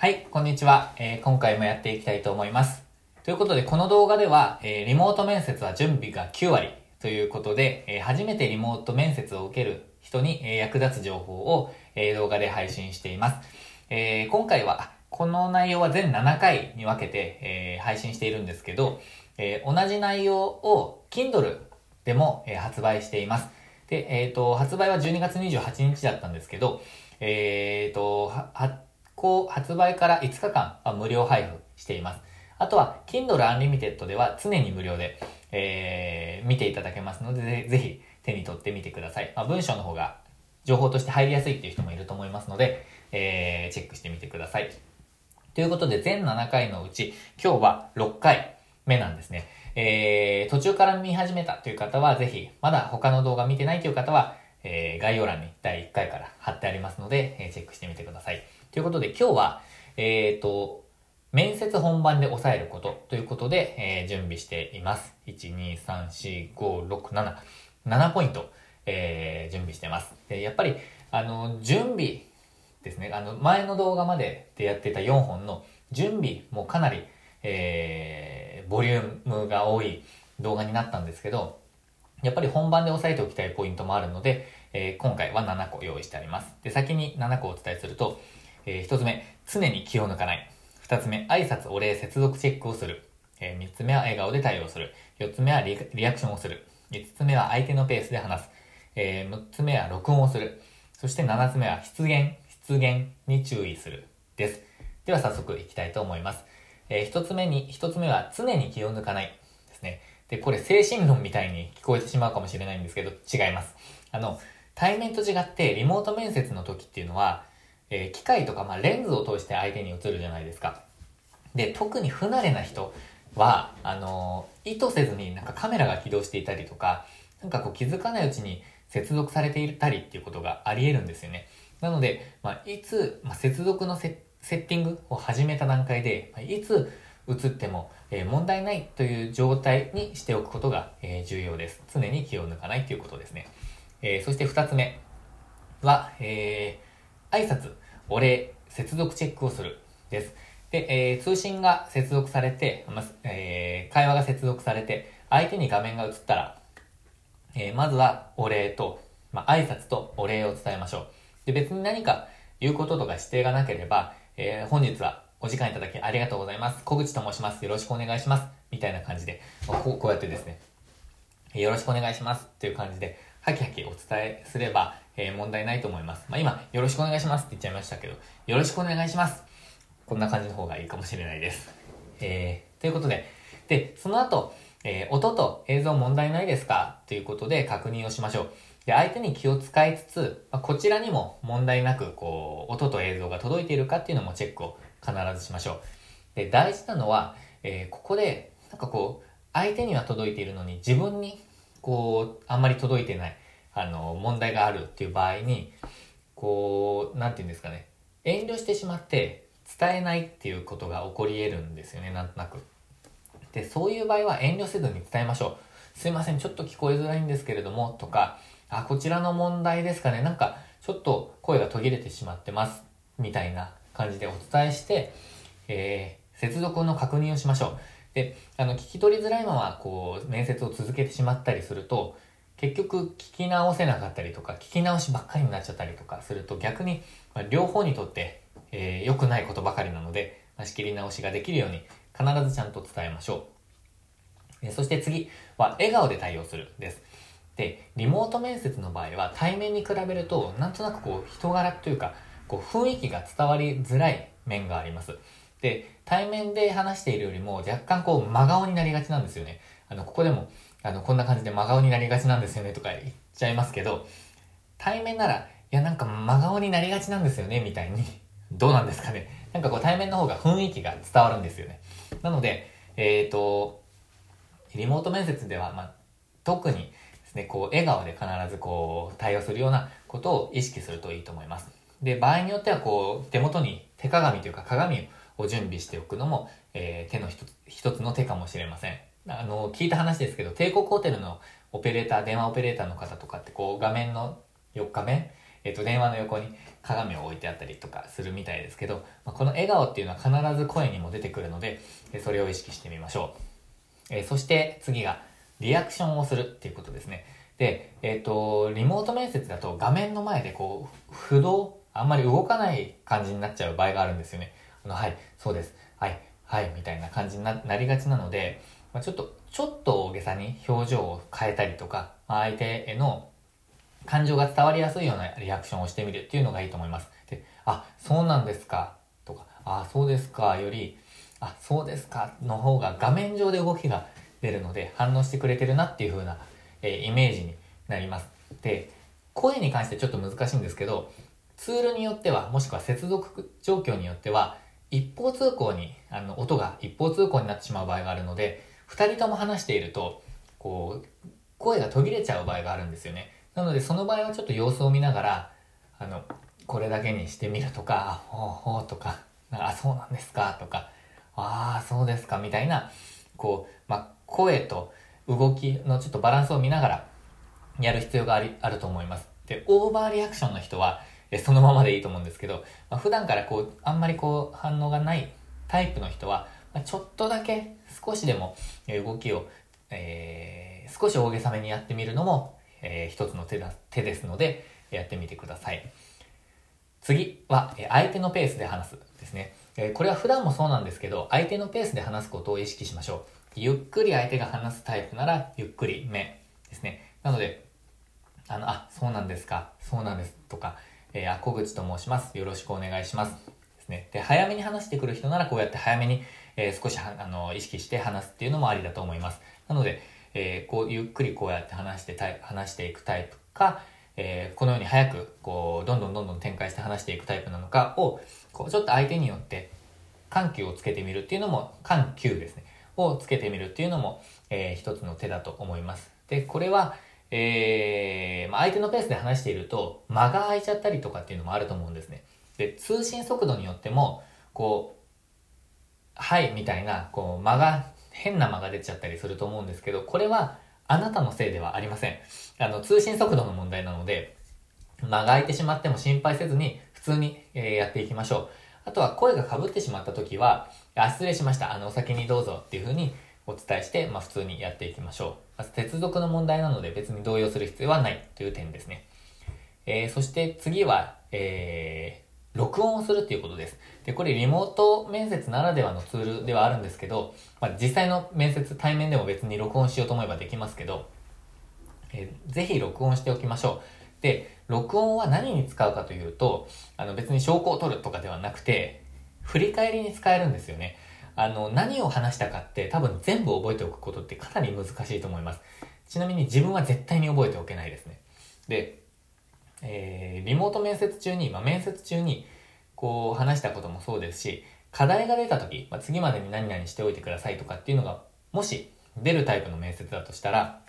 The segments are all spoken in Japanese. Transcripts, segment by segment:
はい、こんにちは、えー今回もやっていきたいと思います。ということで、この動画では、えーリモート面接は準備が9割ということで、えー初めてリモート面接を受ける人に、え役立つ情報を、え動画で配信しています。え今回は、この内容は全7回に分けて、え配信しているんですけど、え同じ内容を Kindle でも、え発売しています。で、えっ、と、発売は12月28日だったんですけど、えっ、と、は発行、発売から5日間は無料配布しています。あとは、Kindle Unlimited では常に無料で、えー見ていただけますので、ぜひ手に取ってみてください。まあ、文章の方が情報として入りやすいっていう人もいると思いますので、えーチェックしてみてください。ということで、全7回のうち、今日は6回目なんですね。えー、途中から見始めたという方は、ぜひ、まだ他の動画見てないという方は、えー、概要欄に第1回から貼ってありますので、えーチェックしてみてください。ということで、今日は、えーと、面接本番で押さえることということで、えー準備しています。1、2、3、4、5、6、7。7ポイント、えー準備してます。やっぱり、あの、準備ですね。あの、前の動画まででやってた4本の準備もかなり、えーボリュームが多い動画になったんですけど、やっぱり本番で押さえておきたいポイントもあるので、えー今回は7個用意してあります。で、先に7個お伝えすると、え1つ目、常に気を抜かない。2つ目、挨拶、お礼、接続チェックをする。え3つ目は笑顔で対応する。4つ目はリアクションをする。5つ目は相手のペースで話す。え6つ目は録音をする。そして7つ目は失言、失言に注意する。です。では早速いきたいと思います。え1つ目に、1つ目は常に気を抜かない。ですね。で、これ精神論みたいに聞こえてしまうかもしれないんですけど、違います。あの、対面と違ってリモート面接の時っていうのは、えー機械とか、まあ、レンズを通して相手に映るじゃないですか。で、特に不慣れな人は、あのー意図せずになんかカメラが起動していたりとか、なんかこう気づかないうちに接続されていたりっていうことがあり得るんですよね。なので、まあ、いつ、まあ、接続のセセッティングを始めた段階で、まあいつ映っても、えー問題ないという状態にしておくことが、えー重要です。常に気を抜かないということですね。えーそして二つ目は、えー挨拶、お礼、接続チェックをするです。で、えー通信が接続されて、まえー会話が接続されて、相手に画面が映ったら、えーまずはお礼と、まあ、挨拶とお礼を伝えましょう。で、別に何か言うこととか指定がなければ、えー本日はお時間いただきありがとうございます。小口と申します。よろしくお願いします。みたいな感じで、まあこうこうやってですね、よろしくお願いしますっていう感じで、はきはきお伝えすれば、えー問題ないと思います。まあ、今、よろしくお願いしますって言っちゃいましたけど、よろしくお願いします。こんな感じの方がいいかもしれないです。えー、ということで、で、その後、えー音と映像問題ないですか？ということで確認をしましょう。で、相手に気を使いつつ、まあこちらにも問題なく、こう、音と映像が届いているかっていうのもチェックを必ずしましょう。で、大事なのは、えーここで、なんかこう、相手には届いているのに自分に、こう、あんまり届いてない、あの、問題があるっていう場合に、こう、なんて言うんですかね、遠慮してしまって伝えないっていうことが起こり得るんですよね、なんとなく。で、そういう場合は遠慮せずに伝えましょう。すいません、ちょっと聞こえづらいんですけれども、とか、あ、こちらの問題ですかね、なんか、ちょっと声が途切れてしまってます、みたいな感じでお伝えして、えー接続の確認をしましょう。で、あの、聞き取りづらいまま、こう、面接を続けてしまったりすると、結局聞き直せなかったりとか、聞き直しばっかりになっちゃったりとかすると、逆に、ま両方にとって、えー良くないことばかりなので、ま仕切り直しができるように、必ずちゃんと伝えましょう。えそして次は、笑顔で対応するです。で、リモート面接の場合は、対面に比べると、なんとなくこう、人柄というか、こう、雰囲気が伝わりづらい面があります。で、対面で話しているよりも、若干こう、真顔になりがちなんですよね。あの、ここでも、あの、こんな感じで真顔になりがちなんですよねとか言っちゃいますけど、対面なら、いや、なんか真顔になりがちなんですよね、みたいに。どうなんですかね。なんかこう、対面の方が雰囲気が伝わるんですよね。なので、えっ、と、リモート面接では、まあ、特にですね、こう、笑顔で必ずこう、対応するようなことを意識するといいと思います。で、場合によってはこう、手元に手鏡というか鏡を準備しておくのも、えー手の一つ一つの手かもしれません。あの、聞いた話ですけど、帝国ホテルのオペレーター、電話オペレーターの方とかってこう、画面の4日面、えっ、と、電話の横に鏡を置いてあったりとかするみたいですけど、まあ、この笑顔っていうのは必ず声にも出てくるので、それを意識してみましょう。えー、そして次が、リアクションをするっていうことですね。で、えっ、ー、と、リモート面接だと画面の前でこう、不動、あんまり動かない感じになっちゃう場合があるんですよね。あの、はい、そうです。はい、はい、みたいな感じになりがちなので、まあ、ちょっと、ちょっと大げさに表情を変えたりとか、まあ、相手への感情が伝わりやすいようなリアクションをしてみるっていうのがいいと思います。で、あ、そうなんですか、とか、あ、そうですか、より、あ、そうですか、の方が画面上で動きが出るので反応してくれてるなっていう風な、えー、イメージになります。で、声に関してちょっと難しいんですけど、ツールによっては、もしくは接続状況によっては、一方通行に、あの、音が一方通行になってしまう場合があるので、二人とも話していると、こう、声が途切れちゃう場合があるんですよね。なので、その場合はちょっと様子を見ながら、あの、これだけにしてみるとか、あ、ほうほうとか、あ、そうなんですかとか、ああ、そうですかみたいな、こう、まあ、声と動きのちょっとバランスを見ながらやる必要がありあると思います。で、オーバーリアクションの人は、そのままでいいと思うんですけど、まあ、普段からこう、あんまりこう、反応がないタイプの人は、まあ、ちょっとだけ少しでも動きを、えー、少し大げさめにやってみるのも、えー、一つの手だ手ですので、やってみてください。次は、え相手のペースで話すですね。えこれは普段もそうなんですけど、相手のペースで話すことを意識しましょう。ゆっくり相手が話すタイプなら、ゆっくり目ですね。なので、あの、あ、そうなんですか、そうなんですとか、えー、あ、小口と申します。よろしくお願いします。ですね。で、早めに話してくる人なら、こうやって早めに、えー、少しあの、意識して話すっていうのもありだと思います。なので、えー、こう、ゆっくりこうやって話して話していくタイプか、えー、このように早く、こう、どんどんどんどん展開して話していくタイプなのかを、こう、ちょっと相手によって、緩急をつけてみるっていうのも、緩急ですね。をつけてみるっていうのも、えー、一つの手だと思います。で、これは、えー、まあ、相手のペースで話していると、間が空いちゃったりとかっていうのもあると思うんですね。で、通信速度によっても、こう、はい、みたいな、こう、間が、変な間が出ちゃったりすると思うんですけど、これは、あなたのせいではありません。あの、通信速度の問題なので、間が空いてしまっても心配せずに、普通に、え、やっていきましょう。あとは声が被ってしまった時は、あ、失礼しました。あの、お先にどうぞっていうふうにお伝えして、まあ普通にやっていきましょう。まず接続の問題なので別に動揺する必要はないという点ですね。えー、そして次は、えー、録音をするっていうことです。で、これリモート面接ならではのツールではあるんですけど、まあ、実際の面接、対面でも別に録音しようと思えばできますけど、えー、ぜひ録音しておきましょう。で、録音は何に使うかというと、あの別に証拠を取るとかではなくて、振り返りに使えるんですよね。あの、何を話したかって多分全部覚えておくことってかなり難しいと思います。ちなみに自分は絶対に覚えておけないですね。で、えー、リモート面接中に、まあ、面接中に、こう話したこともそうですし、課題が出た時、まあ、次までに何々しておいてくださいとかっていうのが、もし出るタイプの面接だとしたら、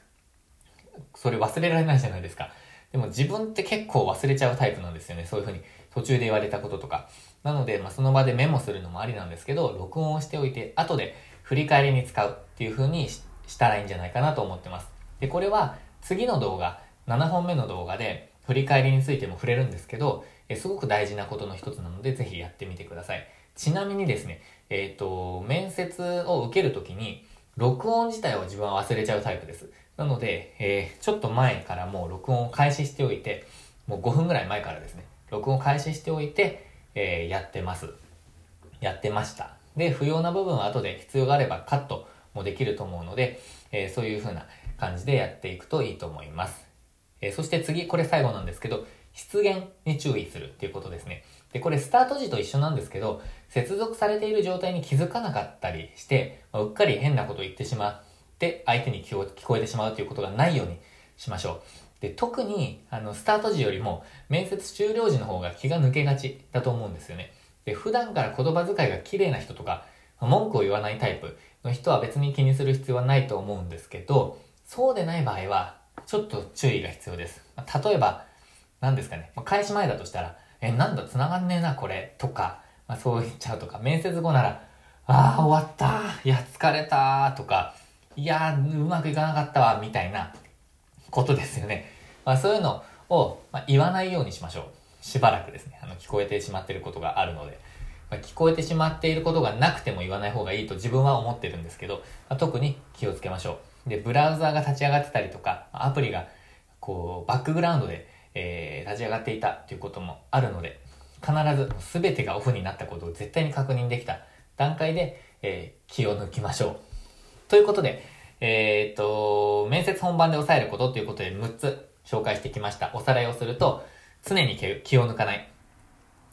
それ忘れられないじゃないですか。でも自分って結構忘れちゃうタイプなんですよね。そういうふうに途中で言われたこととか。なので、まあ、その場でメモするのもありなんですけど、録音をしておいて、後で振り返りに使うっていうふうにしたらいいんじゃないかなと思ってます。で、これは次の動画、7本目の動画で振り返りについても触れるんですけど、えすごく大事なことの一つなので、ぜひやってみてください。ちなみにですね、えっ、ー、と、面接を受けるときに、録音自体を自分は忘れちゃうタイプです。なので、えー、ちょっと前からもう録音を開始しておいて、もう5分ぐらい前からですね、録音を開始しておいて、えー、やってます。やってました。で、不要な部分は後で必要があればカットもできると思うので、えー、そういう風な感じでやっていくといいと思います。え、そして次、これ最後なんですけど、出現に注意するっていうことですね。で、これスタート時と一緒なんですけど、接続されている状態に気づかなかったりして、ま、うっかり変なこと言ってしまって相手に聞こえてしまうということがないようにしましょう。で、特に、あの、スタート時よりも、面接終了時の方が気が抜けがちだと思うんですよね。で、普段から言葉遣いが綺麗な人とか、文句を言わないタイプの人は別に気にする必要はないと思うんですけど、そうでない場合は、ちょっと注意が必要です。例えば、何ですかね、開始前だとしたら、え、なんだ、繋がんねえな、これ、とか、まあ、そう言っちゃうとか、面接後なら、ああ、終わった、いや、疲れた、とか、いやうまくいかなかったわ、みたいなことですよね。まあ、そういうのを、まあ、言わないようにしましょう。しばらくですね。あの、聞こえてしまっていることがあるので。まあ、聞こえてしまっていることがなくても言わない方がいいと自分は思ってるんですけど、ま、特に気をつけましょう。で、ブラウザーが立ち上がってたりとか、アプリが、こう、バックグラウンドで、えー、立ち上がっていたということもあるので、必ず全てがオフになったことを絶対に確認できた段階で、えー、気を抜きましょう。ということで、えー、っと、面接本番で抑えることということで6つ紹介してきました。おさらいをすると、常に気を抜かない。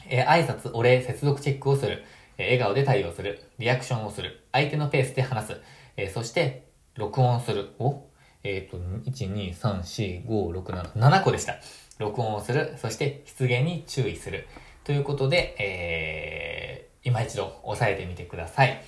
えー、挨拶、お礼、接続チェックをする。えー、笑顔で対応する。リアクションをする。相手のペースで話す。えー、そして、録音する。お？えっ、と、1、2、3、4、5、6、7、7個でした。録音をする。そして、失言に注意する。ということで、えー、今一度押さえてみてください。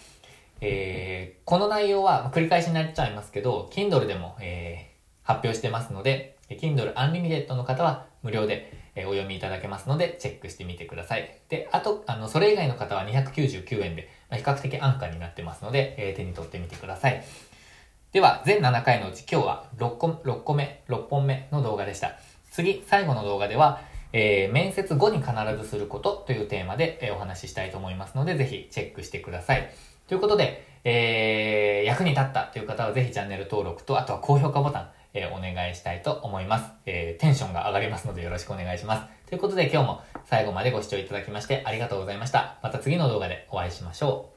えー、この内容は、繰り返しになっちゃいますけど、Kindle でも、えー、発表してますので、Kindle Unlimited の方は無料で、えー、お読みいただけますので、チェックしてみてください。で、あと、あの、それ以外の方は299円で、まあ、比較的安価になってますので、えー、手に取ってみてください。では、全7回のうち今日は6個 ,6 個目、6本目の動画でした。次、最後の動画では、えー、面接後に必ずすることというテーマで、え、お話ししたいと思いますので、ぜひチェックしてください。ということで、えー、役に立ったという方はぜひチャンネル登録と、あとは高評価ボタン、えー、お願いしたいと思います。えー、テンションが上がりますのでよろしくお願いします。ということで今日も最後までご視聴いただきましてありがとうございました。また次の動画でお会いしましょう。